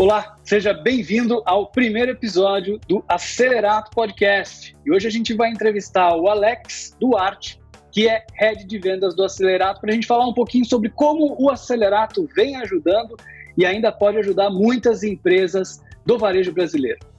Olá, seja bem-vindo ao primeiro episódio do Acelerato Podcast. E hoje a gente vai entrevistar o Alex Duarte, que é head de vendas do Acelerato, para a gente falar um pouquinho sobre como o Acelerato vem ajudando e ainda pode ajudar muitas empresas do varejo brasileiro.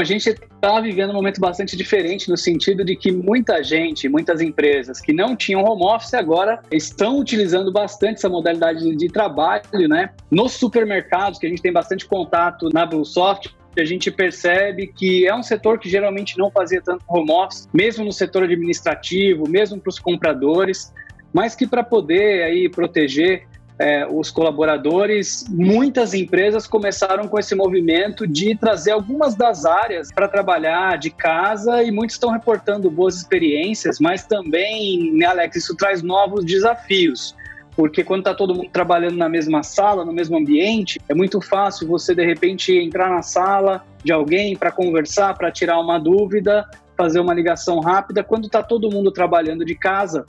A gente está vivendo um momento bastante diferente no sentido de que muita gente, muitas empresas que não tinham home office agora estão utilizando bastante essa modalidade de trabalho, né? Nos supermercados, que a gente tem bastante contato na Bluesoft, a gente percebe que é um setor que geralmente não fazia tanto home office, mesmo no setor administrativo, mesmo para os compradores, mas que para poder aí proteger é, os colaboradores, muitas empresas começaram com esse movimento de trazer algumas das áreas para trabalhar de casa e muitos estão reportando boas experiências, mas também, né, Alex, isso traz novos desafios. Porque quando está todo mundo trabalhando na mesma sala, no mesmo ambiente, é muito fácil você de repente entrar na sala de alguém para conversar, para tirar uma dúvida, fazer uma ligação rápida. Quando está todo mundo trabalhando de casa,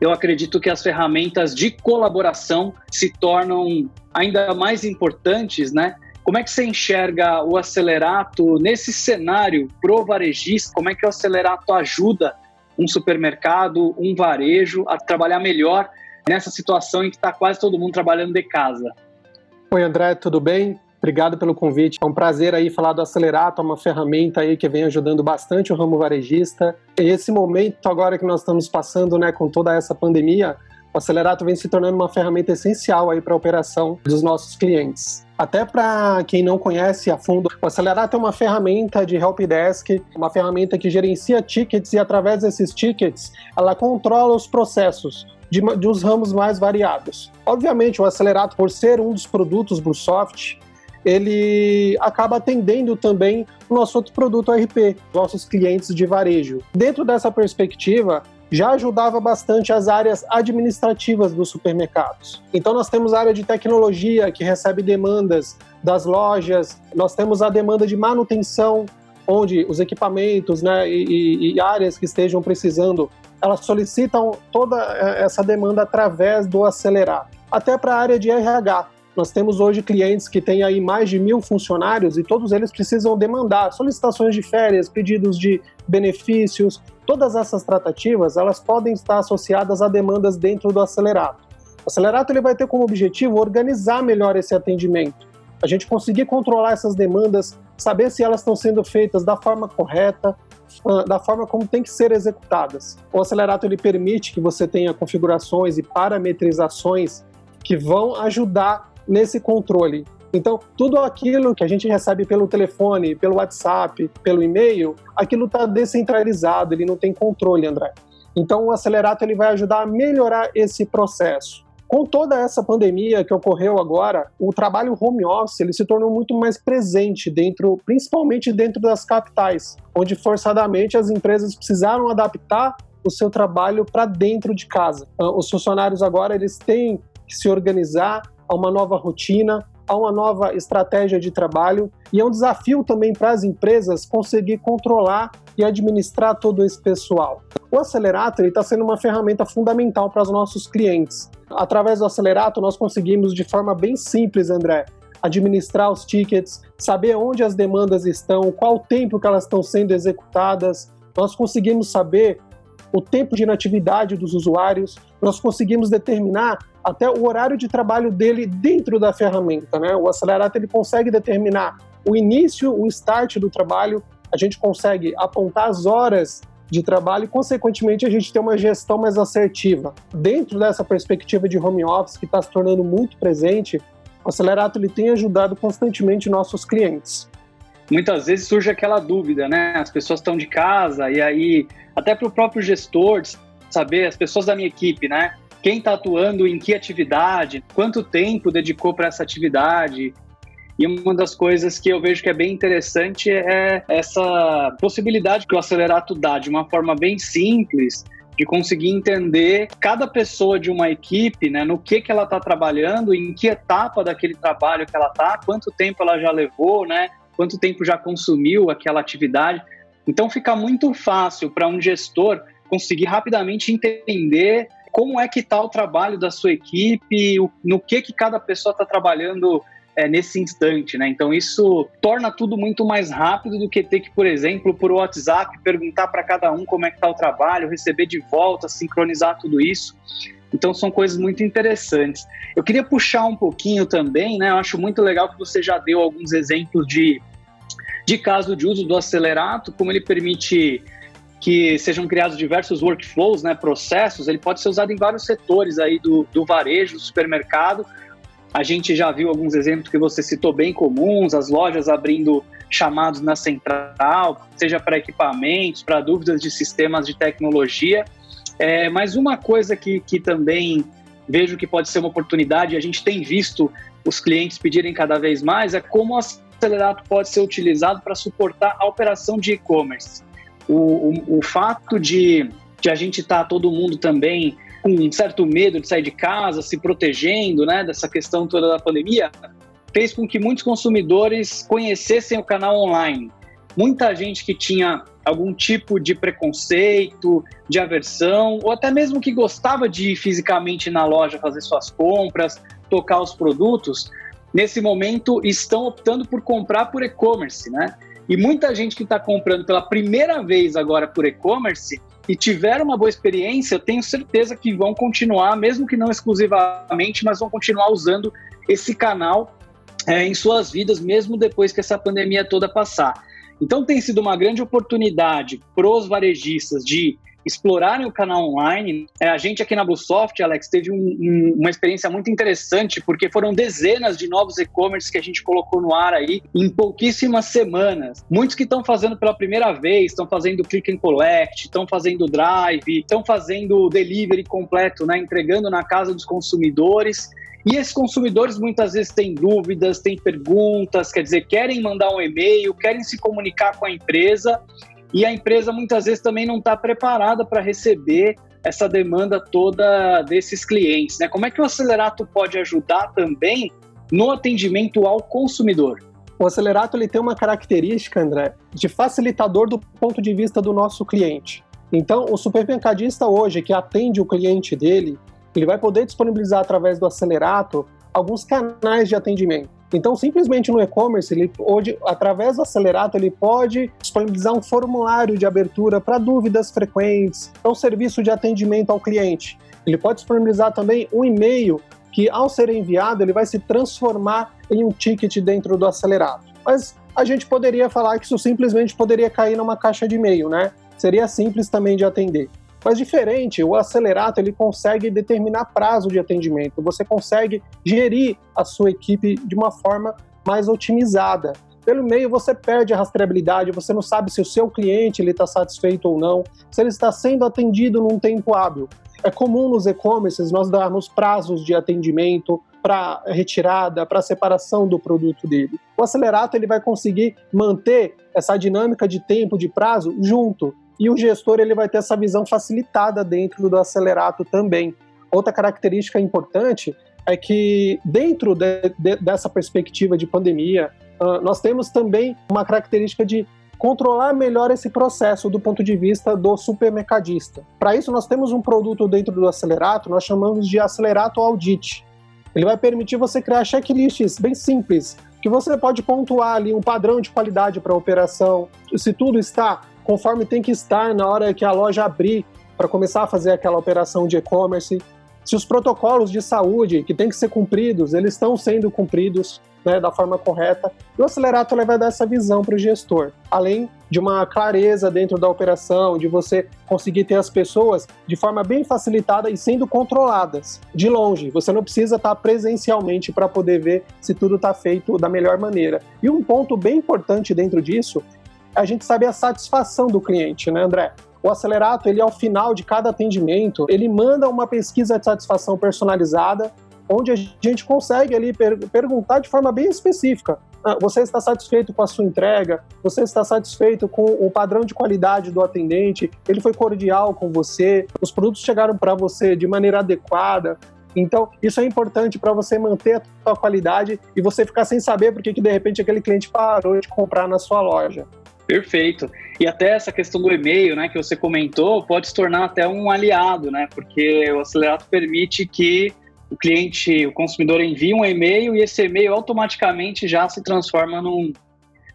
eu acredito que as ferramentas de colaboração se tornam ainda mais importantes, né? Como é que você enxerga o acelerato nesse cenário pro varejista? Como é que o acelerato ajuda um supermercado, um varejo a trabalhar melhor nessa situação em que está quase todo mundo trabalhando de casa? Oi, André, tudo bem? Obrigado pelo convite. É um prazer aí falar do Acelerato, é uma ferramenta aí que vem ajudando bastante o ramo varejista. Esse momento agora que nós estamos passando, né, com toda essa pandemia, o Acelerato vem se tornando uma ferramenta essencial aí para a operação dos nossos clientes. Até para quem não conhece a fundo, o Acelerato é uma ferramenta de helpdesk, uma ferramenta que gerencia tickets e através desses tickets ela controla os processos de, de os ramos mais variados. Obviamente, o Acelerato, por ser um dos produtos do Soft, ele acaba atendendo também o nosso outro produto RP, nossos clientes de varejo. Dentro dessa perspectiva, já ajudava bastante as áreas administrativas dos supermercados. Então nós temos a área de tecnologia que recebe demandas das lojas, nós temos a demanda de manutenção, onde os equipamentos né, e, e áreas que estejam precisando, elas solicitam toda eh, essa demanda através do acelerar. Até para a área de RH, nós temos hoje clientes que têm aí mais de mil funcionários e todos eles precisam demandar solicitações de férias, pedidos de benefícios. Todas essas tratativas elas podem estar associadas a demandas dentro do acelerato. O acelerato ele vai ter como objetivo organizar melhor esse atendimento, a gente conseguir controlar essas demandas, saber se elas estão sendo feitas da forma correta, ah, da forma como tem que ser executadas. O acelerato ele permite que você tenha configurações e parametrizações que vão ajudar nesse controle. Então, tudo aquilo que a gente recebe pelo telefone, pelo WhatsApp, pelo e-mail, aquilo está descentralizado, ele não tem controle, André. Então, o Acelerato ele vai ajudar a melhorar esse processo. Com toda essa pandemia que ocorreu agora, o trabalho home office ele se tornou muito mais presente dentro, principalmente dentro das capitais, onde forçadamente as empresas precisaram adaptar o seu trabalho para dentro de casa. Ah, os funcionários agora eles têm que se organizar a uma nova rotina, a uma nova estratégia de trabalho e é um desafio também para as empresas conseguir controlar e administrar todo esse pessoal. O Acelerator está sendo uma ferramenta fundamental para os nossos clientes. Através do Acelerator, nós conseguimos, de forma bem simples, André, administrar os tickets, saber onde as demandas estão, qual o tempo que elas estão sendo executadas. Nós conseguimos saber o tempo de inatividade dos usuários, nós conseguimos determinar até o horário de trabalho dele dentro da ferramenta. Né? O Acelerato ele consegue determinar o início, o start do trabalho, a gente consegue apontar as horas de trabalho e, consequentemente, a gente tem uma gestão mais assertiva. Dentro dessa perspectiva de home office que está se tornando muito presente, o Acelerato ele tem ajudado constantemente nossos clientes. Muitas vezes surge aquela dúvida, né? As pessoas estão de casa e aí, até para o próprio gestor saber, as pessoas da minha equipe, né? quem está atuando em que atividade, quanto tempo dedicou para essa atividade. E uma das coisas que eu vejo que é bem interessante é essa possibilidade que o Acelerato dá de uma forma bem simples de conseguir entender cada pessoa de uma equipe, né, no que que ela está trabalhando, em que etapa daquele trabalho que ela está, quanto tempo ela já levou, né, quanto tempo já consumiu aquela atividade. Então fica muito fácil para um gestor conseguir rapidamente entender como é que está o trabalho da sua equipe, no que que cada pessoa está trabalhando é, nesse instante, né? Então isso torna tudo muito mais rápido do que ter que, por exemplo, por WhatsApp perguntar para cada um como é que está o trabalho, receber de volta, sincronizar tudo isso. Então são coisas muito interessantes. Eu queria puxar um pouquinho também, né? Eu acho muito legal que você já deu alguns exemplos de, de caso de uso do acelerato, como ele permite que sejam criados diversos workflows, né, processos, ele pode ser usado em vários setores aí do, do varejo, do supermercado. A gente já viu alguns exemplos que você citou bem comuns, as lojas abrindo chamados na central, seja para equipamentos, para dúvidas de sistemas de tecnologia. É, mas uma coisa que, que também vejo que pode ser uma oportunidade, a gente tem visto os clientes pedirem cada vez mais, é como o acelerato pode ser utilizado para suportar a operação de e-commerce. O, o, o, fato de, de a gente estar tá, todo mundo também com um certo medo de sair de casa, se protegendo né, dessa questão toda da pandemia, fez com que muitos consumidores conhecessem o canal online. Muita gente que tinha algum tipo de preconceito, de aversão, ou até mesmo que gostava de ir fisicamente na loja fazer suas compras, tocar os produtos, nesse momento estão optando por comprar por e-commerce, né? E muita gente que está comprando pela primeira vez agora por e-commerce e tiveram uma boa experiência, eu tenho certeza que vão continuar, mesmo que não exclusivamente, mas vão continuar usando esse canal é, em suas vidas, mesmo depois que essa pandemia toda passar. Então tem sido uma grande oportunidade para os varejistas de explorarem o canal online. É, a gente aqui na Bluesoft, Alex, teve um, um, uma experiência muito interessante, porque foram dezenas de novos e-commerce que a gente colocou no ar aí em pouquíssimas semanas. Muitos que estão fazendo pela primeira vez, estão fazendo click and collect, estão fazendo drive, estão fazendo delivery completo, né, entregando na casa dos consumidores. E esses consumidores muitas vezes têm dúvidas, têm perguntas, quer dizer, querem mandar um e-mail, querem se comunicar com a empresa e a empresa muitas vezes também não está preparada para receber essa demanda toda desses clientes. Né? Como é que o Acelerato pode ajudar também no atendimento ao consumidor? O Acelerato ele tem uma característica, André, de facilitador do ponto de vista do nosso cliente. Então, o supermercadista hoje que atende o cliente dele, ele vai poder disponibilizar através do Acelerato alguns canais de atendimento. Então, simplesmente no e-commerce, ele hoje, através do Acelerato, ele pode disponibilizar um formulário de abertura para dúvidas frequentes, é um serviço de atendimento ao cliente. Ele pode disponibilizar também um e-mail que, ao ser enviado, ele vai se transformar em um ticket dentro do Acelerato. Mas a gente poderia falar que isso simplesmente poderia cair numa caixa de e-mail, né? Seria simples também de atender. Mas diferente, o acelerato ele consegue determinar prazo de atendimento, você consegue gerir a sua equipe de uma forma mais otimizada. Pelo meio você perde a rastreabilidade, você não sabe se o seu cliente está satisfeito ou não, se ele está sendo atendido num tempo hábil. É comum nos e-commerces nós darmos prazos de atendimento para retirada, para separação do produto dele. O acelerato ele vai conseguir manter essa dinâmica de tempo, de prazo junto e o gestor ele vai ter essa visão facilitada dentro do acelerato também. Outra característica importante é que dentro de, de, dessa perspectiva de pandemia, uh, nós temos também uma característica de controlar melhor esse processo do ponto de vista do supermercadista. Para isso, nós temos um produto dentro do acelerato, nós chamamos de acelerato audit. Ele vai permitir você criar checklists bem simples, que você pode pontuar ali um padrão de qualidade para a operação, se tudo está conforme tem que estar na hora que a loja abrir para começar a fazer aquela operação de e-commerce. Se os protocolos de saúde que têm que ser cumpridos, eles estão sendo cumpridos né, da forma correta. E o Acelerato vai dar essa visão para o gestor, além de uma clareza dentro da operação, de você conseguir ter as pessoas de forma bem facilitada e sendo controladas de longe. Você não precisa estar presencialmente para poder ver se tudo está feito da melhor maneira. E um ponto bem importante dentro disso a gente sabe a satisfação do cliente, né, André? O Acelerato, ele ao final de cada atendimento, ele manda uma pesquisa de satisfação personalizada, onde a gente consegue ali per perguntar de forma bem específica. Ah, você está satisfeito com a sua entrega? Você está satisfeito com o padrão de qualidade do atendente? Ele foi cordial com você? Os produtos chegaram para você de maneira adequada? Então, isso é importante para você manter a sua qualidade e você ficar sem saber porque que de repente aquele cliente parou de comprar na sua loja. Perfeito. E até essa questão do e-mail, né, que você comentou, pode se tornar até um aliado, né, porque o acelerato permite que o cliente, o consumidor envie um e-mail e esse e-mail automaticamente já se transforma num,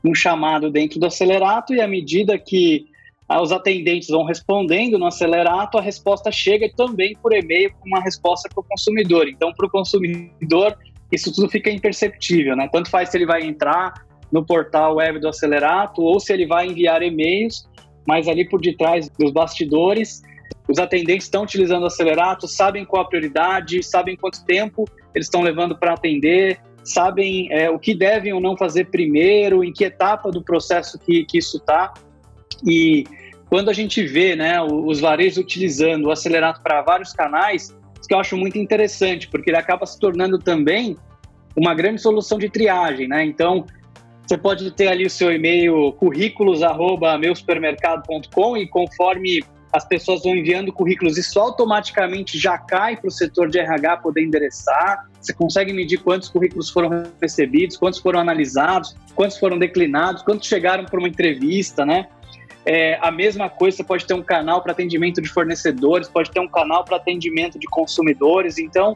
num chamado dentro do acelerato e à medida que ah, os atendentes vão respondendo no acelerato, a resposta chega também por e-mail com uma resposta para o consumidor. Então, para o consumidor, isso tudo fica imperceptível, né? Tanto faz se ele vai entrar no portal web do acelerato ou se ele vai enviar e-mails, mas ali por detrás dos bastidores, os atendentes estão utilizando o acelerato, sabem qual a prioridade, sabem quanto tempo eles estão levando para atender, sabem é, o que devem ou não fazer primeiro, em que etapa do processo que, que isso está. E quando a gente vê né, os varejos utilizando o acelerato para vários canais, isso que eu acho muito interessante, porque ele acaba se tornando também uma grande solução de triagem. Né? Então, você pode ter ali o seu e-mail currículos@meusupermercado.com e conforme as pessoas vão enviando currículos, isso automaticamente já cai para o setor de RH poder endereçar. Você consegue medir quantos currículos foram recebidos, quantos foram analisados, quantos foram declinados, quantos chegaram para uma entrevista, né? É, a mesma coisa, você pode ter um canal para atendimento de fornecedores, pode ter um canal para atendimento de consumidores. Então,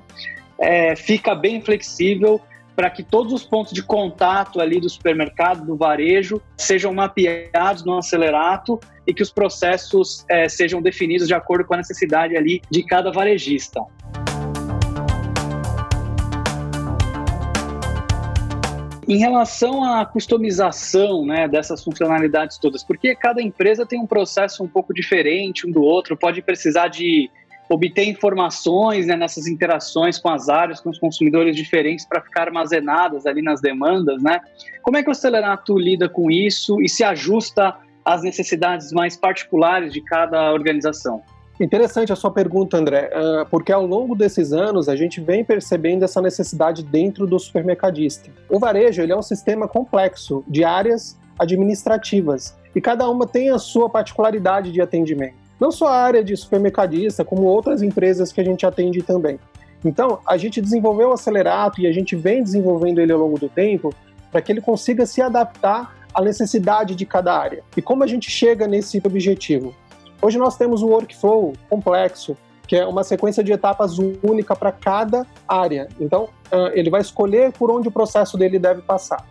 é, fica bem flexível para que todos os pontos de contato ali do supermercado, do varejo, sejam mapeados no acelerato e que os processos é, sejam definidos de acordo com a necessidade ali de cada varejista. Em relação à customização né, dessas funcionalidades todas, porque cada empresa tem um processo um pouco diferente um do outro, pode precisar de obter informações né, nessas interações com as áreas, com os consumidores diferentes para ficar armazenadas ali nas demandas, né? Como é que o Acelerato lida com isso e se ajusta às necessidades mais particulares de cada organização? Interessante a sua pergunta, André, ah, porque ao longo desses anos a gente vem percebendo essa necessidade dentro do supermercadista. O varejo ele é um sistema complexo de áreas administrativas e cada uma tem a sua particularidade de atendimento não só a área de supermercadista, como outras empresas que a gente atende também. Então, a gente desenvolveu o Acelerato e a gente vem desenvolvendo ele ao longo do tempo para que ele consiga se adaptar à necessidade de cada área. E como a gente chega nesse objetivo? Hoje nós temos um workflow complexo, que é uma sequência de etapas única para cada área. Então, ele vai escolher por onde o processo dele deve passar.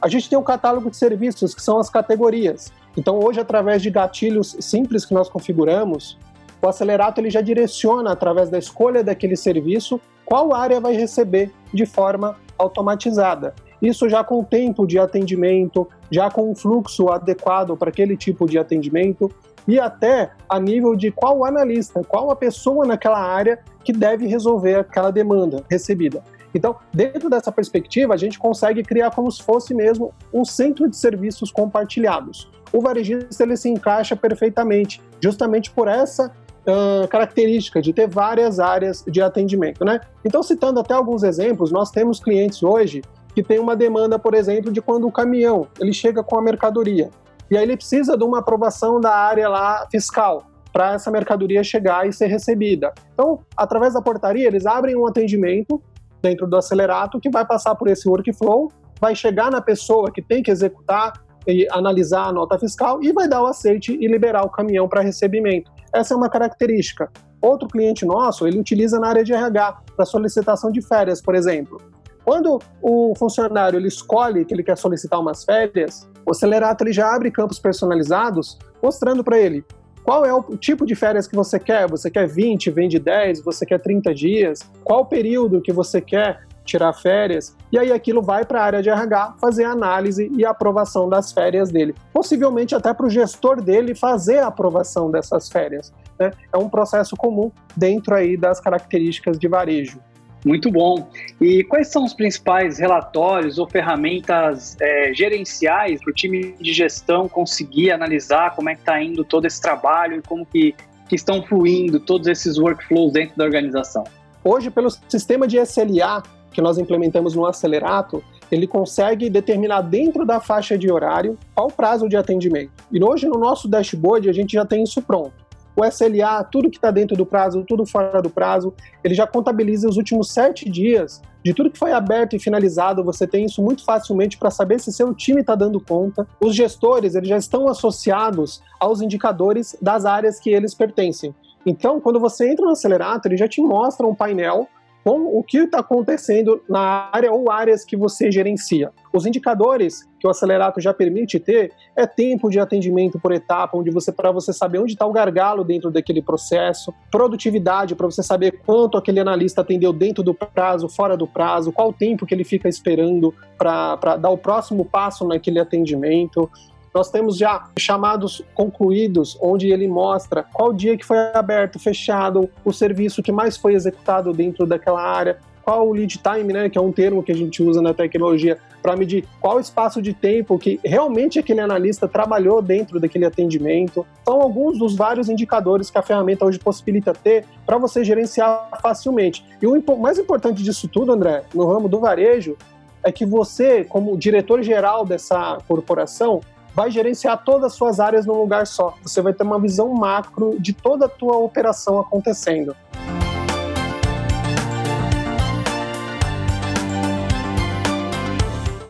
A gente tem um catálogo de serviços, que são as categorias. Então, hoje, através de gatilhos simples que nós configuramos, o acelerato ele já direciona, através da escolha daquele serviço, qual área vai receber de forma automatizada. Isso já com tempo de atendimento, já com um fluxo adequado para aquele tipo de atendimento e até a nível de qual analista, qual a pessoa naquela área que deve resolver aquela demanda recebida. Então, dentro dessa perspectiva, a gente consegue criar como se fosse mesmo um centro de serviços compartilhados. O varejista ele se encaixa perfeitamente, justamente por essa uh, característica de ter várias áreas de atendimento, né? Então, citando até alguns exemplos, nós temos clientes hoje que tem uma demanda, por exemplo, de quando o caminhão ele chega com a mercadoria e aí ele precisa de uma aprovação da área lá fiscal para essa mercadoria chegar e ser recebida. Então, através da portaria, eles abrem um atendimento dentro do acelerato que vai passar por esse workflow, vai chegar na pessoa que tem que executar e analisar a nota fiscal e vai dar o aceite e liberar o caminhão para recebimento. Essa é uma característica. Outro cliente nosso, ele utiliza na área de RH, para solicitação de férias, por exemplo. Quando o funcionário ele escolhe que ele quer solicitar umas férias, o Acelerato ele já abre campos personalizados, mostrando para ele qual é o tipo de férias que você quer? Você quer 20, vende 10, você quer 30 dias? Qual o período que você quer tirar férias? E aí aquilo vai para a área de RH fazer a análise e a aprovação das férias dele. Possivelmente até para o gestor dele fazer a aprovação dessas férias. Né? É um processo comum dentro aí das características de varejo. Muito bom. E quais são os principais relatórios ou ferramentas é, gerenciais para o time de gestão conseguir analisar como é que está indo todo esse trabalho e como que, que estão fluindo todos esses workflows dentro da organização? Hoje, pelo sistema de SLA que nós implementamos no Acelerato, ele consegue determinar dentro da faixa de horário qual o prazo de atendimento. E hoje no nosso dashboard a gente já tem isso pronto. O SLA, tudo que está dentro do prazo, tudo fora do prazo, ele já contabiliza os últimos sete dias de tudo que foi aberto e finalizado, você tem isso muito facilmente para saber se seu time está dando conta. Os gestores eles já estão associados aos indicadores das áreas que eles pertencem. Então, quando você entra no Acelerator, ele já te mostra um painel com o que está acontecendo na área ou áreas que você gerencia. Os indicadores que o Acelerato já permite ter é tempo de atendimento por etapa, onde você para você saber onde está o gargalo dentro daquele processo, produtividade para você saber quanto aquele analista atendeu dentro do prazo, fora do prazo, qual o tempo que ele fica esperando para dar o próximo passo naquele atendimento. Nós temos já chamados concluídos, onde ele mostra qual dia que foi aberto, fechado, o serviço que mais foi executado dentro daquela área, qual o lead time, né, que é um termo que a gente usa na tecnologia para medir qual espaço de tempo que realmente aquele analista trabalhou dentro daquele atendimento. São alguns dos vários indicadores que a ferramenta hoje possibilita ter para você gerenciar facilmente. E o mais importante disso tudo, André, no ramo do varejo, é que você, como diretor geral dessa corporação, vai gerenciar todas as suas áreas num lugar só. Você vai ter uma visão macro de toda a tua operação acontecendo.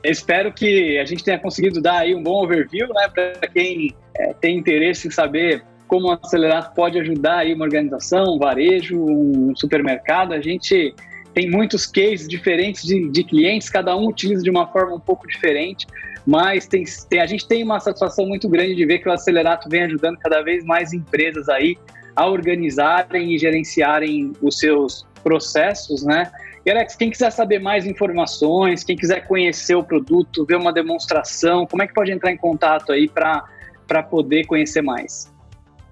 Espero que a gente tenha conseguido dar aí um bom overview, né, para quem é, tem interesse em saber como o Acelerar pode ajudar aí uma organização, um varejo, um supermercado. A gente tem muitos cases diferentes de, de clientes, cada um utiliza de uma forma um pouco diferente mas tem, tem, a gente tem uma satisfação muito grande de ver que o Acelerato vem ajudando cada vez mais empresas aí a organizarem e gerenciarem os seus processos, né? E Alex, quem quiser saber mais informações, quem quiser conhecer o produto, ver uma demonstração, como é que pode entrar em contato aí para poder conhecer mais?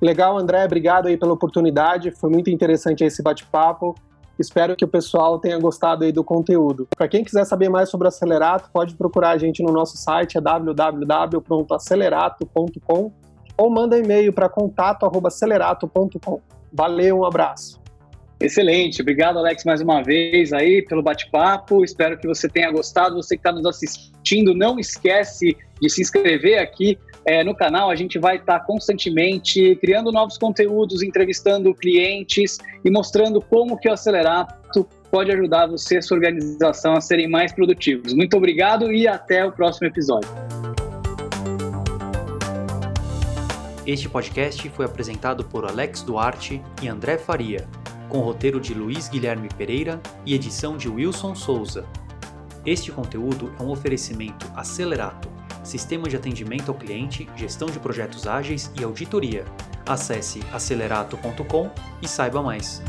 Legal, André, obrigado aí pela oportunidade, foi muito interessante esse bate-papo. Espero que o pessoal tenha gostado aí do conteúdo. Para quem quiser saber mais sobre o Acelerato, pode procurar a gente no nosso site, é www.acelerato.com ou manda e-mail para contato@acelerato.com. Valeu, um abraço. Excelente, obrigado Alex mais uma vez aí pelo bate-papo. Espero que você tenha gostado. Você que está nos assistindo, não esquece de se inscrever aqui é, no canal. A gente vai estar tá constantemente criando novos conteúdos, entrevistando clientes e mostrando como que o Acelerato pode ajudar você e sua organização a serem mais produtivos. Muito obrigado e até o próximo episódio. Este podcast foi apresentado por Alex Duarte e André Faria com roteiro de Luiz Guilherme Pereira e edição de Wilson Souza. Este conteúdo é um oferecimento Acelerato, sistema de atendimento ao cliente, gestão de projetos ágeis e auditoria. Acesse acelerato.com e saiba mais.